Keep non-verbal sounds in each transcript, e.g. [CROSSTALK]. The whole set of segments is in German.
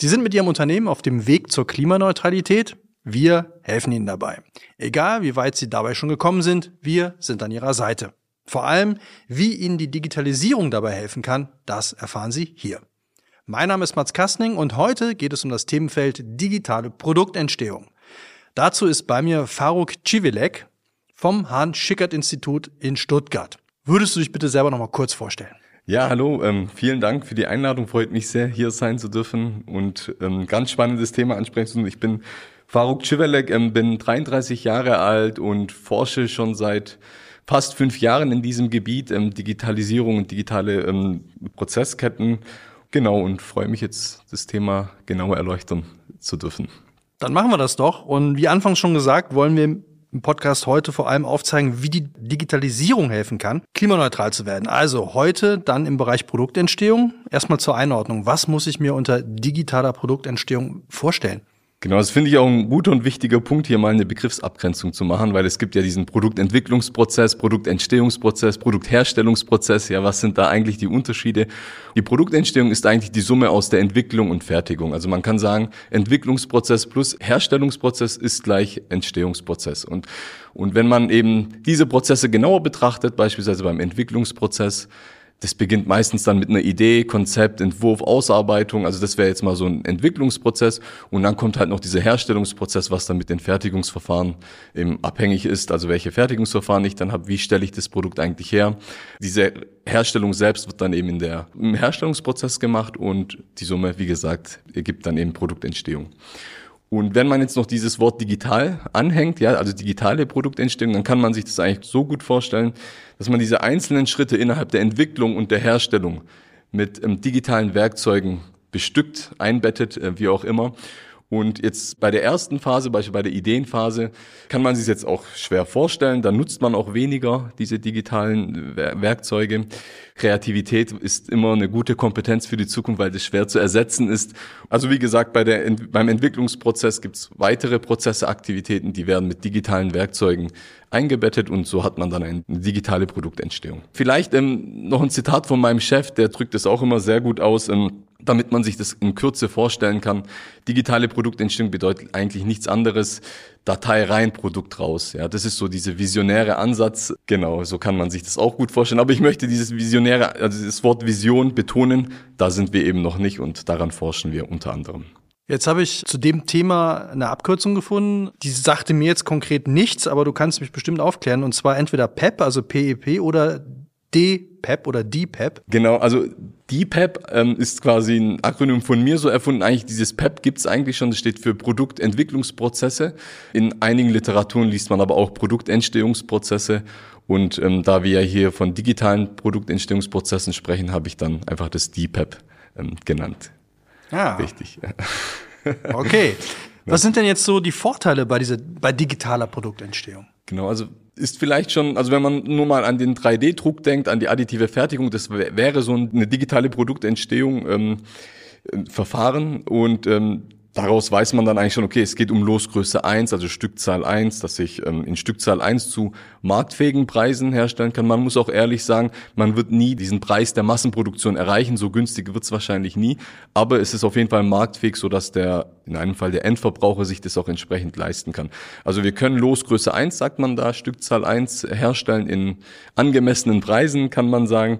Sie sind mit Ihrem Unternehmen auf dem Weg zur Klimaneutralität. Wir helfen Ihnen dabei. Egal wie weit Sie dabei schon gekommen sind, wir sind an Ihrer Seite. Vor allem, wie Ihnen die Digitalisierung dabei helfen kann, das erfahren Sie hier. Mein Name ist Mats Kastning und heute geht es um das Themenfeld digitale Produktentstehung. Dazu ist bei mir Faruk Civilek vom Hahn-Schickert-Institut in Stuttgart. Würdest du dich bitte selber noch mal kurz vorstellen? Ja, hallo, ähm, vielen Dank für die Einladung. Freut mich sehr, hier sein zu dürfen und ähm, ganz spannendes Thema ansprechen. Ich bin Faruk Civelek, ähm, bin 33 Jahre alt und forsche schon seit fast fünf Jahren in diesem Gebiet, ähm, Digitalisierung und digitale ähm, Prozessketten. Genau, und freue mich jetzt, das Thema genauer erleuchten zu dürfen. Dann machen wir das doch. Und wie anfangs schon gesagt, wollen wir im Podcast heute vor allem aufzeigen, wie die Digitalisierung helfen kann, klimaneutral zu werden. Also heute dann im Bereich Produktentstehung. Erstmal zur Einordnung. Was muss ich mir unter digitaler Produktentstehung vorstellen? Genau, das finde ich auch ein guter und wichtiger Punkt, hier mal eine Begriffsabgrenzung zu machen, weil es gibt ja diesen Produktentwicklungsprozess, Produktentstehungsprozess, Produktherstellungsprozess. Ja, was sind da eigentlich die Unterschiede? Die Produktentstehung ist eigentlich die Summe aus der Entwicklung und Fertigung. Also man kann sagen, Entwicklungsprozess plus Herstellungsprozess ist gleich Entstehungsprozess. Und, und wenn man eben diese Prozesse genauer betrachtet, beispielsweise beim Entwicklungsprozess, das beginnt meistens dann mit einer Idee, Konzept, Entwurf, Ausarbeitung. Also das wäre jetzt mal so ein Entwicklungsprozess. Und dann kommt halt noch dieser Herstellungsprozess, was dann mit den Fertigungsverfahren eben abhängig ist. Also welche Fertigungsverfahren ich dann habe, wie stelle ich das Produkt eigentlich her. Diese Herstellung selbst wird dann eben in der, im Herstellungsprozess gemacht und die Summe, wie gesagt, ergibt dann eben Produktentstehung. Und wenn man jetzt noch dieses Wort digital anhängt, ja, also digitale Produktentstehung, dann kann man sich das eigentlich so gut vorstellen, dass man diese einzelnen Schritte innerhalb der Entwicklung und der Herstellung mit ähm, digitalen Werkzeugen bestückt, einbettet, äh, wie auch immer. Und jetzt bei der ersten Phase, beispielsweise bei der Ideenphase, kann man sich jetzt auch schwer vorstellen. Da nutzt man auch weniger diese digitalen Werkzeuge. Kreativität ist immer eine gute Kompetenz für die Zukunft, weil das schwer zu ersetzen ist. Also wie gesagt, bei der, beim Entwicklungsprozess gibt es weitere Prozesse, Aktivitäten, die werden mit digitalen Werkzeugen eingebettet und so hat man dann eine digitale Produktentstehung. Vielleicht ähm, noch ein Zitat von meinem Chef, der drückt es auch immer sehr gut aus. Ähm, damit man sich das in Kürze vorstellen kann. Digitale Produktentstehung bedeutet eigentlich nichts anderes. Datei rein, Produkt raus. Ja, das ist so dieser visionäre Ansatz. Genau, so kann man sich das auch gut vorstellen. Aber ich möchte dieses visionäre, also das Wort Vision betonen. Da sind wir eben noch nicht und daran forschen wir unter anderem. Jetzt habe ich zu dem Thema eine Abkürzung gefunden. Die sagte mir jetzt konkret nichts, aber du kannst mich bestimmt aufklären. Und zwar entweder PEP, also PEP, e oder DPEP oder DPEP. Genau, also DPEP ähm, ist quasi ein Akronym von mir so erfunden. Eigentlich dieses PEP gibt's eigentlich schon. Das steht für Produktentwicklungsprozesse. In einigen Literaturen liest man aber auch Produktentstehungsprozesse. Und ähm, da wir ja hier von digitalen Produktentstehungsprozessen sprechen, habe ich dann einfach das DPEP ähm, genannt. [LAUGHS] Ja. Richtig. Okay. Was sind denn jetzt so die Vorteile bei dieser, bei digitaler Produktentstehung? Genau, also ist vielleicht schon, also wenn man nur mal an den 3D-Druck denkt, an die additive Fertigung, das wäre so eine digitale Produktentstehung ähm, Verfahren. Und ähm, daraus weiß man dann eigentlich schon, okay, es geht um Losgröße 1, also Stückzahl 1, dass ich ähm, in Stückzahl 1 zu marktfähigen Preisen herstellen kann. Man muss auch ehrlich sagen, man wird nie diesen Preis der Massenproduktion erreichen, so günstig wird es wahrscheinlich nie, aber es ist auf jeden Fall marktfähig, so dass der, in einem Fall der Endverbraucher sich das auch entsprechend leisten kann. Also wir können Losgröße 1, sagt man da, Stückzahl 1 herstellen in angemessenen Preisen, kann man sagen.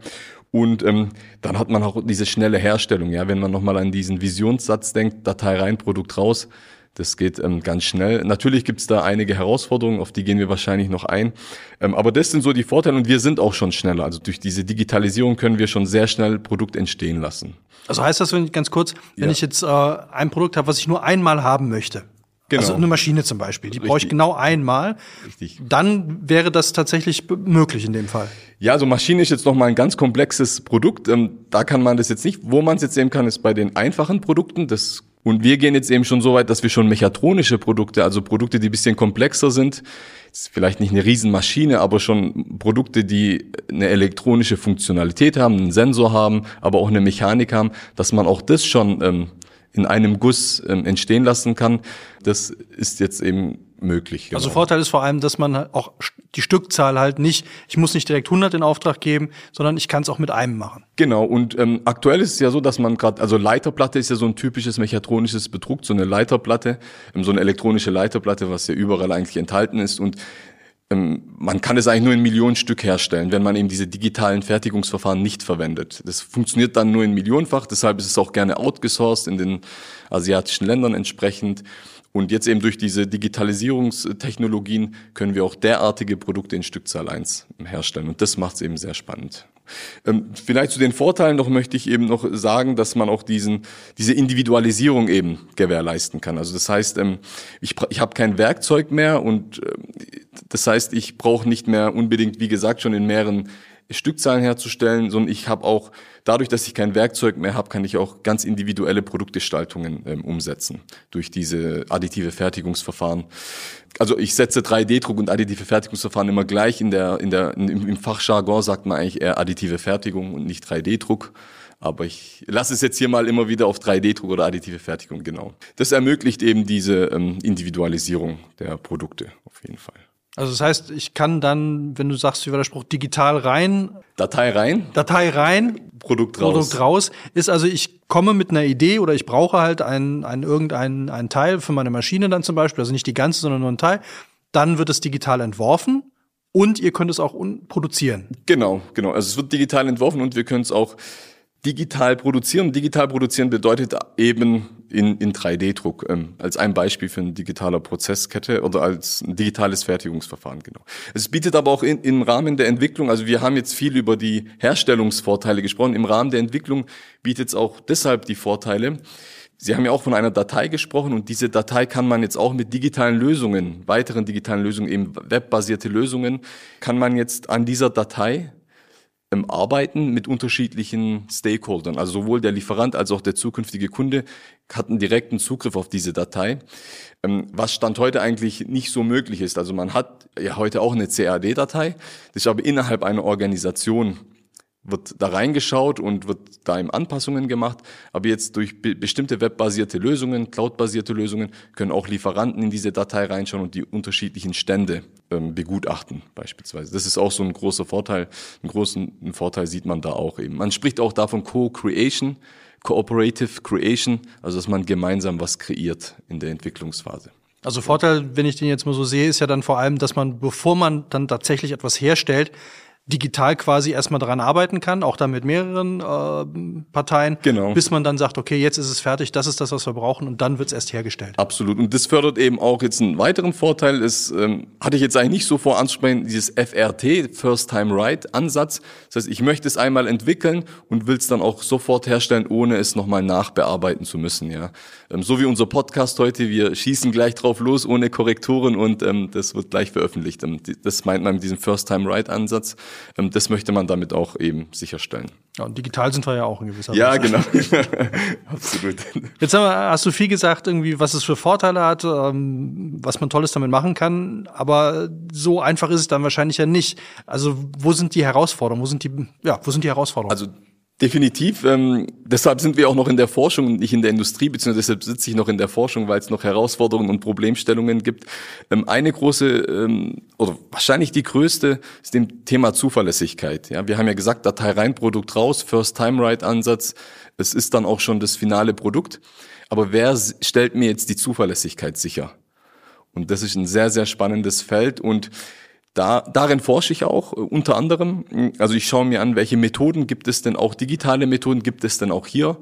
Und ähm, dann hat man auch diese schnelle Herstellung. Ja, wenn man nochmal an diesen Visionssatz denkt, Datei rein, Produkt raus, das geht ähm, ganz schnell. Natürlich gibt's da einige Herausforderungen, auf die gehen wir wahrscheinlich noch ein. Ähm, aber das sind so die Vorteile und wir sind auch schon schneller. Also durch diese Digitalisierung können wir schon sehr schnell Produkt entstehen lassen. Also heißt das, wenn ich ganz kurz, wenn ja. ich jetzt äh, ein Produkt habe, was ich nur einmal haben möchte, Genau. Also eine Maschine zum Beispiel, die brauche ich genau einmal. Richtig. Dann wäre das tatsächlich möglich in dem Fall. Ja, also Maschine ist jetzt nochmal ein ganz komplexes Produkt. Ähm, da kann man das jetzt nicht. Wo man es jetzt sehen kann, ist bei den einfachen Produkten. Das Und wir gehen jetzt eben schon so weit, dass wir schon mechatronische Produkte, also Produkte, die ein bisschen komplexer sind, ist vielleicht nicht eine Riesenmaschine, aber schon Produkte, die eine elektronische Funktionalität haben, einen Sensor haben, aber auch eine Mechanik haben, dass man auch das schon ähm, in einem Guss ähm, entstehen lassen kann. Das ist jetzt eben möglich. Genau. Also Vorteil ist vor allem, dass man auch die Stückzahl halt nicht, ich muss nicht direkt 100 in Auftrag geben, sondern ich kann es auch mit einem machen. Genau, und ähm, aktuell ist es ja so, dass man gerade, also Leiterplatte ist ja so ein typisches mechatronisches Betrug, so eine Leiterplatte, ähm, so eine elektronische Leiterplatte, was ja überall eigentlich enthalten ist und man kann es eigentlich nur in Millionen Stück herstellen, wenn man eben diese digitalen Fertigungsverfahren nicht verwendet. Das funktioniert dann nur in Millionenfach, deshalb ist es auch gerne outgesourced in den asiatischen Ländern entsprechend. Und jetzt eben durch diese Digitalisierungstechnologien können wir auch derartige Produkte in Stückzahl 1 herstellen. Und das macht es eben sehr spannend. Ähm, vielleicht zu den Vorteilen noch möchte ich eben noch sagen, dass man auch diesen, diese Individualisierung eben gewährleisten kann. Also das heißt, ähm, ich, ich habe kein Werkzeug mehr und das heißt, ich brauche nicht mehr unbedingt, wie gesagt, schon in mehreren Stückzahlen herzustellen, sondern ich habe auch, dadurch, dass ich kein Werkzeug mehr habe, kann ich auch ganz individuelle Produktgestaltungen ähm, umsetzen durch diese additive Fertigungsverfahren. Also ich setze 3D-Druck und additive Fertigungsverfahren immer gleich. In der, in der, im Fachjargon sagt man eigentlich eher additive Fertigung und nicht 3D-Druck. Aber ich lasse es jetzt hier mal immer wieder auf 3D-Druck oder additive Fertigung, genau. Das ermöglicht eben diese ähm, Individualisierung der Produkte auf jeden Fall. Also das heißt, ich kann dann, wenn du sagst, wie war der Spruch, digital rein. Datei rein. Datei rein. Produkt raus. Produkt raus. Ist also, ich komme mit einer Idee oder ich brauche halt ein, ein irgendein ein Teil für meine Maschine dann zum Beispiel, also nicht die ganze, sondern nur ein Teil. Dann wird es digital entworfen und ihr könnt es auch produzieren. Genau, genau. Also es wird digital entworfen und wir können es auch digital produzieren. Digital produzieren bedeutet eben in, in 3D-Druck, ähm, als ein Beispiel für eine digitale Prozesskette oder als ein digitales Fertigungsverfahren, genau. Es bietet aber auch in, im Rahmen der Entwicklung, also wir haben jetzt viel über die Herstellungsvorteile gesprochen, im Rahmen der Entwicklung bietet es auch deshalb die Vorteile. Sie haben ja auch von einer Datei gesprochen und diese Datei kann man jetzt auch mit digitalen Lösungen, weiteren digitalen Lösungen, eben webbasierte Lösungen, kann man jetzt an dieser Datei im Arbeiten mit unterschiedlichen Stakeholdern. Also sowohl der Lieferant als auch der zukünftige Kunde hatten direkten Zugriff auf diese Datei, ähm, was Stand heute eigentlich nicht so möglich ist. Also man hat ja heute auch eine CAD-Datei, das ist aber innerhalb einer Organisation wird da reingeschaut und wird da eben Anpassungen gemacht. Aber jetzt durch be bestimmte webbasierte Lösungen, cloudbasierte Lösungen, können auch Lieferanten in diese Datei reinschauen und die unterschiedlichen Stände ähm, begutachten beispielsweise. Das ist auch so ein großer Vorteil. Einen großen Vorteil sieht man da auch eben. Man spricht auch davon Co-Creation, Cooperative Creation, also dass man gemeinsam was kreiert in der Entwicklungsphase. Also Vorteil, wenn ich den jetzt mal so sehe, ist ja dann vor allem, dass man, bevor man dann tatsächlich etwas herstellt, digital quasi erstmal daran arbeiten kann, auch dann mit mehreren äh, Parteien, genau. bis man dann sagt, okay, jetzt ist es fertig, das ist das, was wir brauchen und dann wird es erst hergestellt. Absolut. Und das fördert eben auch jetzt einen weiteren Vorteil, ist, ähm, hatte ich jetzt eigentlich nicht so vor anzusprechen, dieses FRT, First Time Right Ansatz. Das heißt, ich möchte es einmal entwickeln und will es dann auch sofort herstellen, ohne es nochmal nachbearbeiten zu müssen. Ja, So wie unser Podcast heute, wir schießen gleich drauf los, ohne Korrekturen und ähm, das wird gleich veröffentlicht. Ähm, das meint man mit diesem First Time Right Ansatz. Ähm, das möchte man damit auch eben sicherstellen. Ja, und digital sind wir ja auch in gewisser Weise. Ja, genau. [LAUGHS] Absolut. Jetzt hast du viel gesagt, irgendwie, was es für Vorteile hat, ähm, was man Tolles damit machen kann. Aber so einfach ist es dann wahrscheinlich ja nicht. Also, wo sind die Herausforderungen? Wo sind die, ja, wo sind die Herausforderungen? Also, Definitiv. Ähm, deshalb sind wir auch noch in der Forschung und nicht in der Industrie, beziehungsweise deshalb sitze ich noch in der Forschung, weil es noch Herausforderungen und Problemstellungen gibt. Ähm, eine große ähm, oder wahrscheinlich die größte ist dem Thema Zuverlässigkeit. Ja, wir haben ja gesagt, Datei rein, Produkt raus, First-Time-Right-Ansatz. Es ist dann auch schon das finale Produkt. Aber wer stellt mir jetzt die Zuverlässigkeit sicher? Und das ist ein sehr, sehr spannendes Feld und da, darin forsche ich auch äh, unter anderem. Also ich schaue mir an, welche Methoden gibt es denn auch, digitale Methoden gibt es denn auch hier,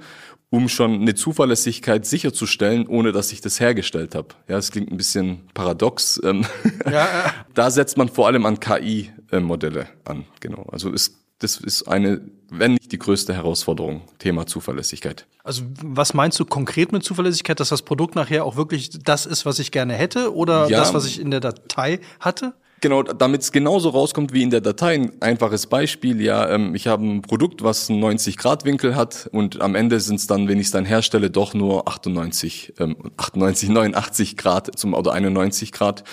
um schon eine Zuverlässigkeit sicherzustellen, ohne dass ich das hergestellt habe. Ja, das klingt ein bisschen paradox. Ähm, [LAUGHS] ja, ja. [LAUGHS] Da setzt man vor allem an KI-Modelle an. Genau. Also ist, das ist eine, wenn nicht die größte Herausforderung, Thema Zuverlässigkeit. Also was meinst du konkret mit Zuverlässigkeit, dass das Produkt nachher auch wirklich das ist, was ich gerne hätte oder ja, das, was ich in der Datei hatte? Genau, damit es genauso rauskommt wie in der Datei. Ein einfaches Beispiel, ja, ähm, ich habe ein Produkt, was einen 90 Grad Winkel hat und am Ende sind es dann, wenn ich es dann herstelle, doch nur 98, ähm, 98, 89 [LAUGHS] Grad zum oder 91 Grad.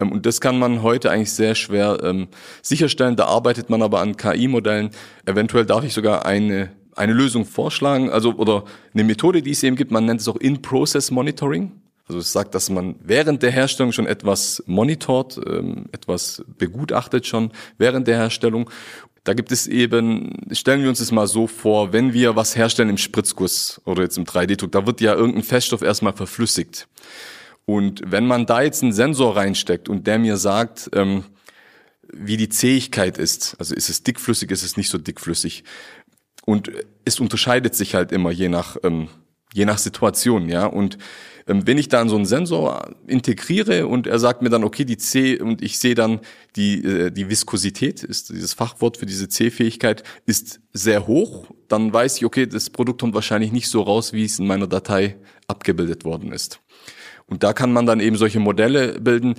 Ähm, und das kann man heute eigentlich sehr schwer ähm, sicherstellen. Da arbeitet man aber an KI-Modellen. Eventuell darf ich sogar eine eine Lösung vorschlagen, also oder eine Methode, die es eben gibt. Man nennt es auch In-Process Monitoring. Also es sagt, dass man während der Herstellung schon etwas monitort, ähm, etwas begutachtet schon während der Herstellung. Da gibt es eben, stellen wir uns das mal so vor, wenn wir was herstellen im Spritzguss oder jetzt im 3D-Druck, da wird ja irgendein Feststoff erstmal verflüssigt. Und wenn man da jetzt einen Sensor reinsteckt und der mir sagt, ähm, wie die Zähigkeit ist, also ist es dickflüssig, ist es nicht so dickflüssig. Und es unterscheidet sich halt immer je nach, ähm, je nach Situation, ja. Und wenn ich dann so einen Sensor integriere und er sagt mir dann, okay, die C und ich sehe dann die, äh, die Viskosität, ist dieses Fachwort für diese C-Fähigkeit, ist sehr hoch, dann weiß ich, okay, das Produkt kommt wahrscheinlich nicht so raus, wie es in meiner Datei abgebildet worden ist. Und da kann man dann eben solche Modelle bilden,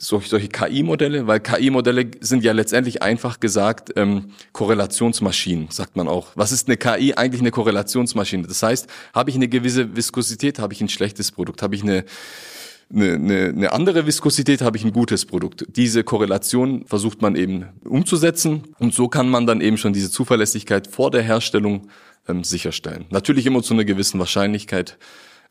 solche, solche KI-Modelle, weil KI-Modelle sind ja letztendlich einfach gesagt ähm, Korrelationsmaschinen, sagt man auch. Was ist eine KI? Eigentlich eine Korrelationsmaschine. Das heißt, habe ich eine gewisse Viskosität, habe ich ein schlechtes Produkt. Habe ich eine, eine, eine, eine andere Viskosität, habe ich ein gutes Produkt. Diese Korrelation versucht man eben umzusetzen und so kann man dann eben schon diese Zuverlässigkeit vor der Herstellung ähm, sicherstellen. Natürlich immer zu einer gewissen Wahrscheinlichkeit.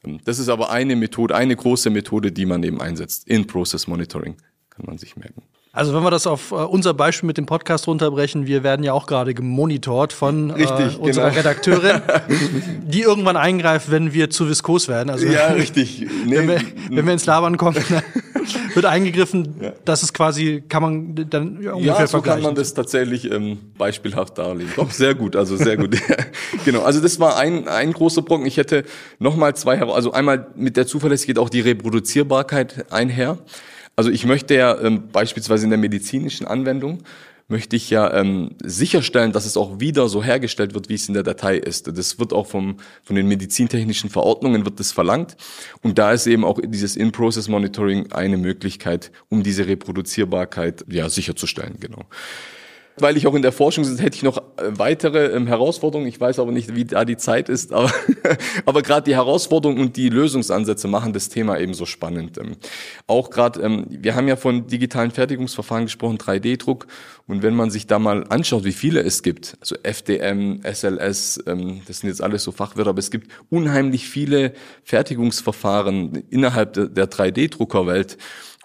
Ähm, das ist aber eine Methode, eine große Methode, die man eben einsetzt. In Process Monitoring kann man sich merken. Also wenn wir das auf äh, unser Beispiel mit dem Podcast runterbrechen, wir werden ja auch gerade gemonitort von richtig, äh, unserer genau. Redakteurin, [LAUGHS] die irgendwann eingreift, wenn wir zu viskos werden. Also ja, richtig. Nee. Wenn, wir, wenn wir ins Labern kommen, [LAUGHS] wird eingegriffen, ja. das ist quasi, kann man dann ja, ungefähr ja, so vergleichen. kann man das tatsächlich ähm, beispielhaft darlegen. Doch, sehr gut, also sehr gut. [LAUGHS] genau, also das war ein, ein großer Brocken. Ich hätte nochmal zwei, also einmal mit der Zuverlässigkeit auch die Reproduzierbarkeit einher. Also ich möchte ja ähm, beispielsweise in der medizinischen Anwendung möchte ich ja ähm, sicherstellen, dass es auch wieder so hergestellt wird, wie es in der Datei ist. Das wird auch vom, von den medizintechnischen Verordnungen wird das verlangt. Und da ist eben auch dieses In-Process Monitoring eine Möglichkeit, um diese Reproduzierbarkeit ja sicherzustellen. Genau weil ich auch in der Forschung sitze, hätte ich noch äh, weitere ähm, Herausforderungen. Ich weiß aber nicht, wie da die Zeit ist, aber, [LAUGHS] aber gerade die Herausforderungen und die Lösungsansätze machen das Thema eben so spannend. Ähm, auch gerade, ähm, wir haben ja von digitalen Fertigungsverfahren gesprochen, 3D-Druck. Und wenn man sich da mal anschaut, wie viele es gibt, also FDM, SLS, ähm, das sind jetzt alles so Fachwörter, aber es gibt unheimlich viele Fertigungsverfahren innerhalb der, der 3D-Druckerwelt.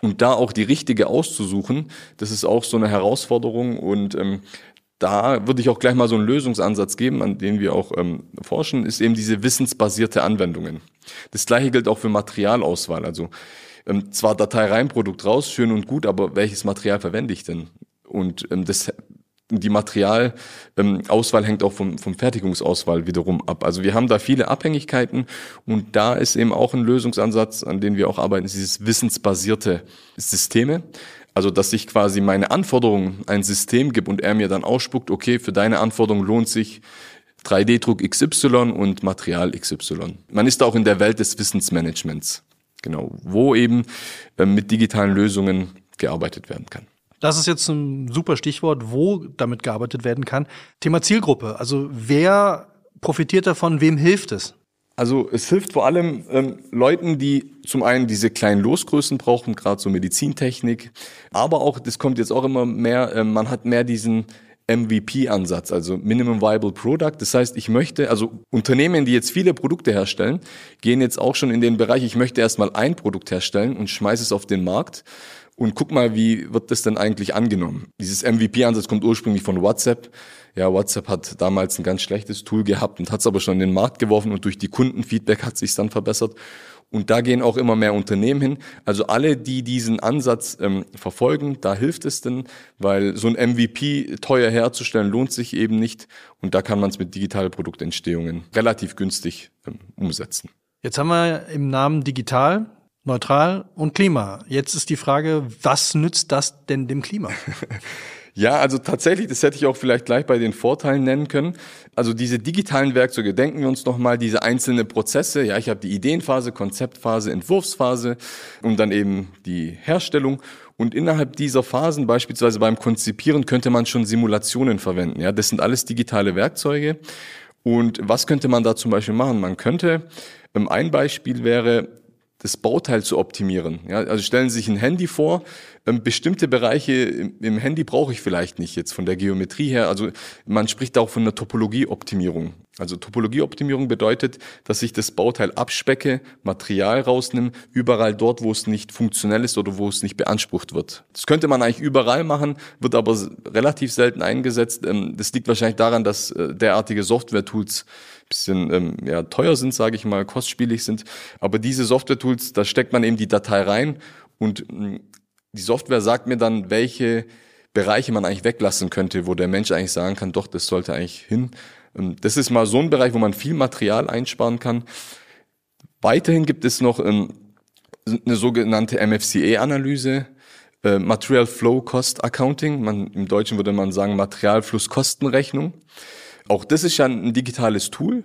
Und da auch die richtige auszusuchen, das ist auch so eine Herausforderung und ähm, da würde ich auch gleich mal so einen Lösungsansatz geben, an den wir auch ähm, forschen, ist eben diese wissensbasierte Anwendungen. Das gleiche gilt auch für Materialauswahl. Also ähm, zwar Datei rein, Produkt raus, schön und gut, aber welches Material verwende ich denn? Und ähm, das die Materialauswahl ähm, hängt auch vom, vom Fertigungsauswahl wiederum ab. Also wir haben da viele Abhängigkeiten und da ist eben auch ein Lösungsansatz, an dem wir auch arbeiten, ist dieses wissensbasierte Systeme. Also, dass ich quasi meine Anforderungen ein System gibt und er mir dann ausspuckt, okay, für deine Anforderungen lohnt sich 3D-Druck XY und Material XY. Man ist auch in der Welt des Wissensmanagements. Genau, wo eben äh, mit digitalen Lösungen gearbeitet werden kann. Das ist jetzt ein super Stichwort, wo damit gearbeitet werden kann. Thema Zielgruppe. Also wer profitiert davon? Wem hilft es? Also es hilft vor allem ähm, Leuten, die zum einen diese kleinen Losgrößen brauchen, gerade so Medizintechnik, aber auch, das kommt jetzt auch immer mehr, äh, man hat mehr diesen MVP-Ansatz, also Minimum Viable Product. Das heißt, ich möchte, also Unternehmen, die jetzt viele Produkte herstellen, gehen jetzt auch schon in den Bereich, ich möchte erstmal ein Produkt herstellen und schmeiße es auf den Markt und guck mal, wie wird das denn eigentlich angenommen? Dieses MVP-Ansatz kommt ursprünglich von WhatsApp. Ja, WhatsApp hat damals ein ganz schlechtes Tool gehabt und hat es aber schon in den Markt geworfen und durch die Kundenfeedback hat sich dann verbessert. Und da gehen auch immer mehr Unternehmen hin. Also alle, die diesen Ansatz ähm, verfolgen, da hilft es denn, weil so ein MVP teuer herzustellen lohnt sich eben nicht. Und da kann man es mit digitalen Produktentstehungen relativ günstig ähm, umsetzen. Jetzt haben wir im Namen digital neutral und Klima. Jetzt ist die Frage, was nützt das denn dem Klima? [LAUGHS] Ja, also tatsächlich, das hätte ich auch vielleicht gleich bei den Vorteilen nennen können. Also diese digitalen Werkzeuge, denken wir uns nochmal diese einzelnen Prozesse. Ja, ich habe die Ideenphase, Konzeptphase, Entwurfsphase und dann eben die Herstellung. Und innerhalb dieser Phasen, beispielsweise beim Konzipieren, könnte man schon Simulationen verwenden. Ja, das sind alles digitale Werkzeuge. Und was könnte man da zum Beispiel machen? Man könnte, ähm, ein Beispiel wäre, das Bauteil zu optimieren. Ja, also stellen Sie sich ein Handy vor, ähm, bestimmte Bereiche im, im, Handy brauche ich vielleicht nicht jetzt von der Geometrie her. Also man spricht auch von einer Topologieoptimierung. Also Topologieoptimierung bedeutet, dass ich das Bauteil abspecke, Material rausnehme, überall dort, wo es nicht funktionell ist oder wo es nicht beansprucht wird. Das könnte man eigentlich überall machen, wird aber relativ selten eingesetzt. Ähm, das liegt wahrscheinlich daran, dass äh, derartige Software-Tools bisschen ähm, ja, teuer sind, sage ich mal, kostspielig sind. Aber diese Software-Tools, da steckt man eben die Datei rein und hm, die Software sagt mir dann, welche Bereiche man eigentlich weglassen könnte, wo der Mensch eigentlich sagen kann, doch, das sollte eigentlich hin. Ähm, das ist mal so ein Bereich, wo man viel Material einsparen kann. Weiterhin gibt es noch ähm, eine sogenannte MFCA-Analyse, äh, Material Flow Cost Accounting. Man, Im Deutschen würde man sagen Materialflusskostenrechnung. Auch das ist ja ein digitales Tool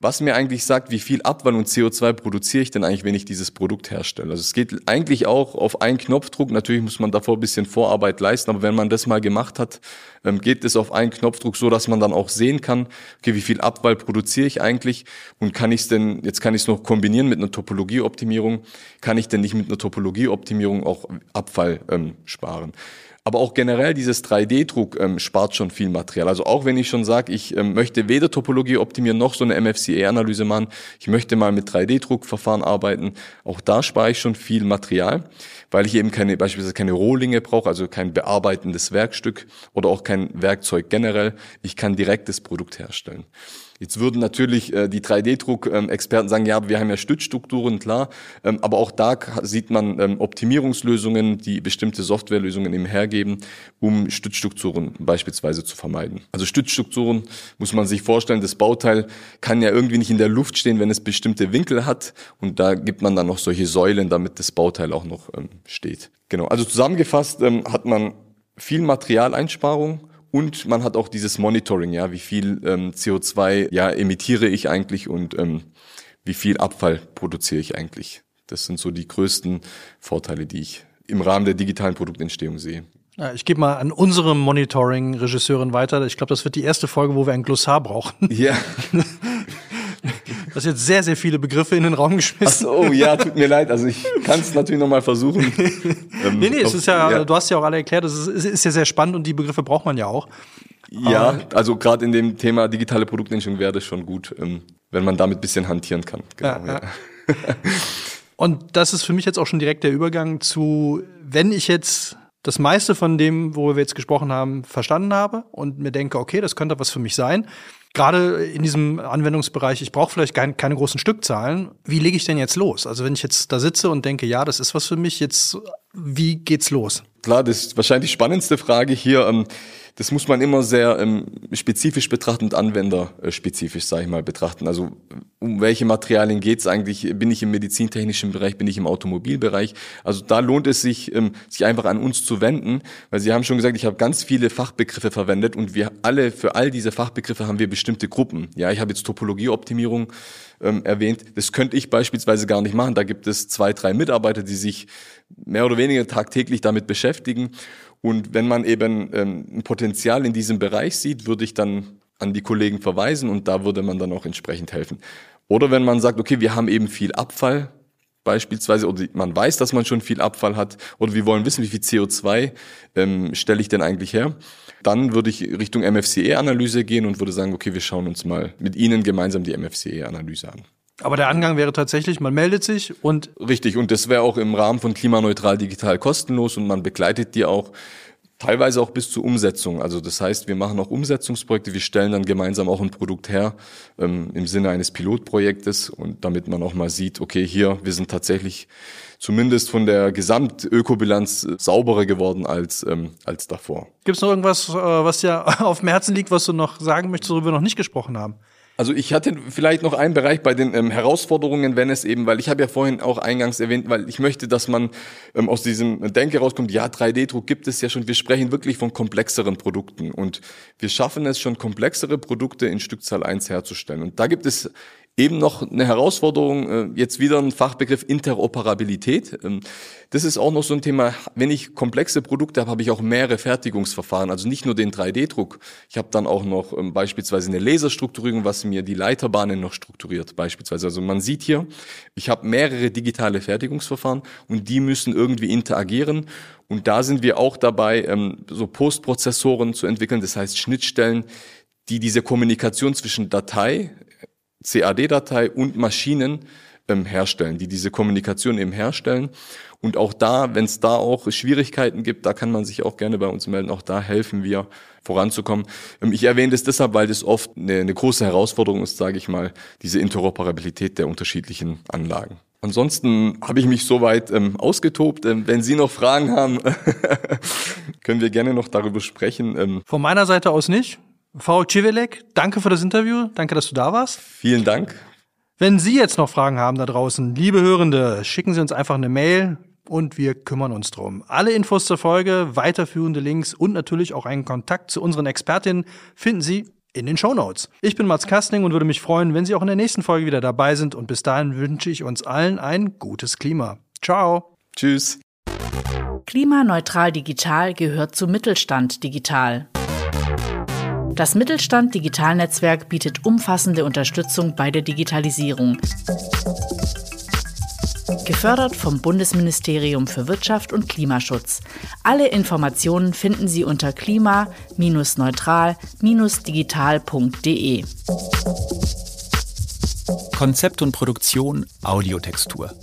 was mir eigentlich sagt, wie viel Abwall und CO2 produziere ich denn eigentlich, wenn ich dieses Produkt herstelle. Also es geht eigentlich auch auf einen Knopfdruck. Natürlich muss man davor ein bisschen Vorarbeit leisten, aber wenn man das mal gemacht hat, ähm, geht es auf einen Knopfdruck so, dass man dann auch sehen kann, okay, wie viel Abwall produziere ich eigentlich und kann ich es denn, jetzt kann ich es noch kombinieren mit einer Topologieoptimierung, kann ich denn nicht mit einer Topologieoptimierung auch Abfall ähm, sparen? Aber auch generell dieses 3D-Druck ähm, spart schon viel Material. Also auch wenn ich schon sage, ich ähm, möchte weder Topologie optimieren noch so eine MFCA-Analyse machen, ich möchte mal mit 3D-Druckverfahren arbeiten, auch da spare ich schon viel Material, weil ich eben keine beispielsweise keine Rohlinge brauche, also kein bearbeitendes Werkstück oder auch kein Werkzeug generell. Ich kann direkt das Produkt herstellen. Jetzt würden natürlich äh, die 3D-Druck-Experten sagen, ja, wir haben ja Stützstrukturen, klar, ähm, aber auch da sieht man ähm, Optimierungslösungen, die bestimmte Softwarelösungen eben hergeben, um Stützstrukturen beispielsweise zu vermeiden. Also Stützstrukturen muss man sich vorstellen, das Bauteil kann ja irgendwie nicht in der Luft stehen, wenn es bestimmte Winkel hat und da gibt man dann noch solche Säulen, damit das Bauteil auch noch ähm, steht. Genau, also zusammengefasst ähm, hat man viel Materialeinsparung, und man hat auch dieses Monitoring, ja, wie viel ähm, CO2 ja emitiere ich eigentlich und ähm, wie viel Abfall produziere ich eigentlich. Das sind so die größten Vorteile, die ich im Rahmen der digitalen Produktentstehung sehe. Ich gebe mal an unsere Monitoring-Regisseurin weiter. Ich glaube, das wird die erste Folge, wo wir ein Glossar brauchen. Ja. [LAUGHS] Du hast jetzt sehr, sehr viele Begriffe in den Raum geschmissen. Ach so, oh ja, tut mir leid. Also ich kann es natürlich nochmal versuchen. [LAUGHS] ähm, nee, nee, es ist ja, ja, du hast ja auch alle erklärt, es ist, ist ja sehr spannend und die Begriffe braucht man ja auch. Ja, also gerade in dem Thema digitale Produktentwicklung wäre das schon gut, ähm, wenn man damit bisschen hantieren kann. Genau, ja, ja. [LAUGHS] und das ist für mich jetzt auch schon direkt der Übergang zu, wenn ich jetzt das meiste von dem, worüber wir jetzt gesprochen haben, verstanden habe und mir denke, okay, das könnte was für mich sein, gerade in diesem Anwendungsbereich, ich brauche vielleicht keine, keine großen Stückzahlen. Wie lege ich denn jetzt los? Also wenn ich jetzt da sitze und denke, ja, das ist was für mich, jetzt wie geht's los? Klar, das ist wahrscheinlich die spannendste Frage hier. Ähm, das muss man immer sehr ähm, spezifisch betrachten und anwenderspezifisch, sage ich mal, betrachten. Also um welche Materialien geht's eigentlich? Bin ich im medizintechnischen Bereich, bin ich im Automobilbereich? Also da lohnt es sich, ähm, sich einfach an uns zu wenden, weil Sie haben schon gesagt, ich habe ganz viele Fachbegriffe verwendet und wir alle, für all diese Fachbegriffe haben wir bestimmte Gruppen. Ja, ich habe jetzt Topologieoptimierung ähm, erwähnt. Das könnte ich beispielsweise gar nicht machen. Da gibt es zwei, drei Mitarbeiter, die sich mehr oder weniger tagtäglich damit beschäftigen. Und wenn man eben ähm, ein Potenzial in diesem Bereich sieht, würde ich dann an die Kollegen verweisen und da würde man dann auch entsprechend helfen. Oder wenn man sagt, okay, wir haben eben viel Abfall beispielsweise, oder man weiß, dass man schon viel Abfall hat, oder wir wollen wissen, wie viel CO2 ähm, stelle ich denn eigentlich her, dann würde ich Richtung MFCE-Analyse gehen und würde sagen, okay, wir schauen uns mal mit Ihnen gemeinsam die MFCE-Analyse an. Aber der Angang wäre tatsächlich, man meldet sich und. Richtig, und das wäre auch im Rahmen von klimaneutral digital kostenlos und man begleitet die auch teilweise auch bis zur Umsetzung. Also das heißt, wir machen auch Umsetzungsprojekte, wir stellen dann gemeinsam auch ein Produkt her ähm, im Sinne eines Pilotprojektes und damit man auch mal sieht, okay, hier, wir sind tatsächlich zumindest von der Gesamtökobilanz sauberer geworden als, ähm, als davor. Gibt es noch irgendwas, äh, was dir [LAUGHS] auf dem Herzen liegt, was du noch sagen möchtest, worüber wir noch nicht gesprochen haben? Also ich hatte vielleicht noch einen Bereich bei den ähm, Herausforderungen, wenn es eben, weil ich habe ja vorhin auch eingangs erwähnt, weil ich möchte, dass man ähm, aus diesem Denke rauskommt, ja, 3D-Druck gibt es ja schon, wir sprechen wirklich von komplexeren Produkten und wir schaffen es schon, komplexere Produkte in Stückzahl 1 herzustellen. Und da gibt es Eben noch eine Herausforderung, äh, jetzt wieder ein Fachbegriff Interoperabilität. Ähm, das ist auch noch so ein Thema, wenn ich komplexe Produkte habe, habe ich auch mehrere Fertigungsverfahren, also nicht nur den 3D-Druck. Ich habe dann auch noch ähm, beispielsweise eine Laserstrukturierung, was mir die Leiterbahnen noch strukturiert beispielsweise. Also man sieht hier, ich habe mehrere digitale Fertigungsverfahren und die müssen irgendwie interagieren. Und da sind wir auch dabei, ähm, so Postprozessoren zu entwickeln, das heißt Schnittstellen, die diese Kommunikation zwischen Datei, CAD-Datei und Maschinen ähm, herstellen, die diese Kommunikation eben herstellen. Und auch da, wenn es da auch Schwierigkeiten gibt, da kann man sich auch gerne bei uns melden. Auch da helfen wir voranzukommen. Ähm, ich erwähne das deshalb, weil das oft eine, eine große Herausforderung ist, sage ich mal, diese Interoperabilität der unterschiedlichen Anlagen. Ansonsten habe ich mich soweit ähm, ausgetobt. Ähm, wenn Sie noch Fragen haben, [LAUGHS] können wir gerne noch darüber sprechen. Ähm, Von meiner Seite aus nicht. Frau Civelek, danke für das Interview. Danke, dass du da warst. Vielen Dank. Wenn Sie jetzt noch Fragen haben da draußen, liebe Hörende, schicken Sie uns einfach eine Mail und wir kümmern uns drum. Alle Infos zur Folge, weiterführende Links und natürlich auch einen Kontakt zu unseren Expertinnen finden Sie in den Show Notes. Ich bin Mats Kastning und würde mich freuen, wenn Sie auch in der nächsten Folge wieder dabei sind und bis dahin wünsche ich uns allen ein gutes Klima. Ciao. Tschüss. Klimaneutral digital gehört zu Mittelstand digital. Das Mittelstand Digitalnetzwerk bietet umfassende Unterstützung bei der Digitalisierung. Gefördert vom Bundesministerium für Wirtschaft und Klimaschutz. Alle Informationen finden Sie unter klima-neutral-digital.de. Konzept und Produktion Audiotextur.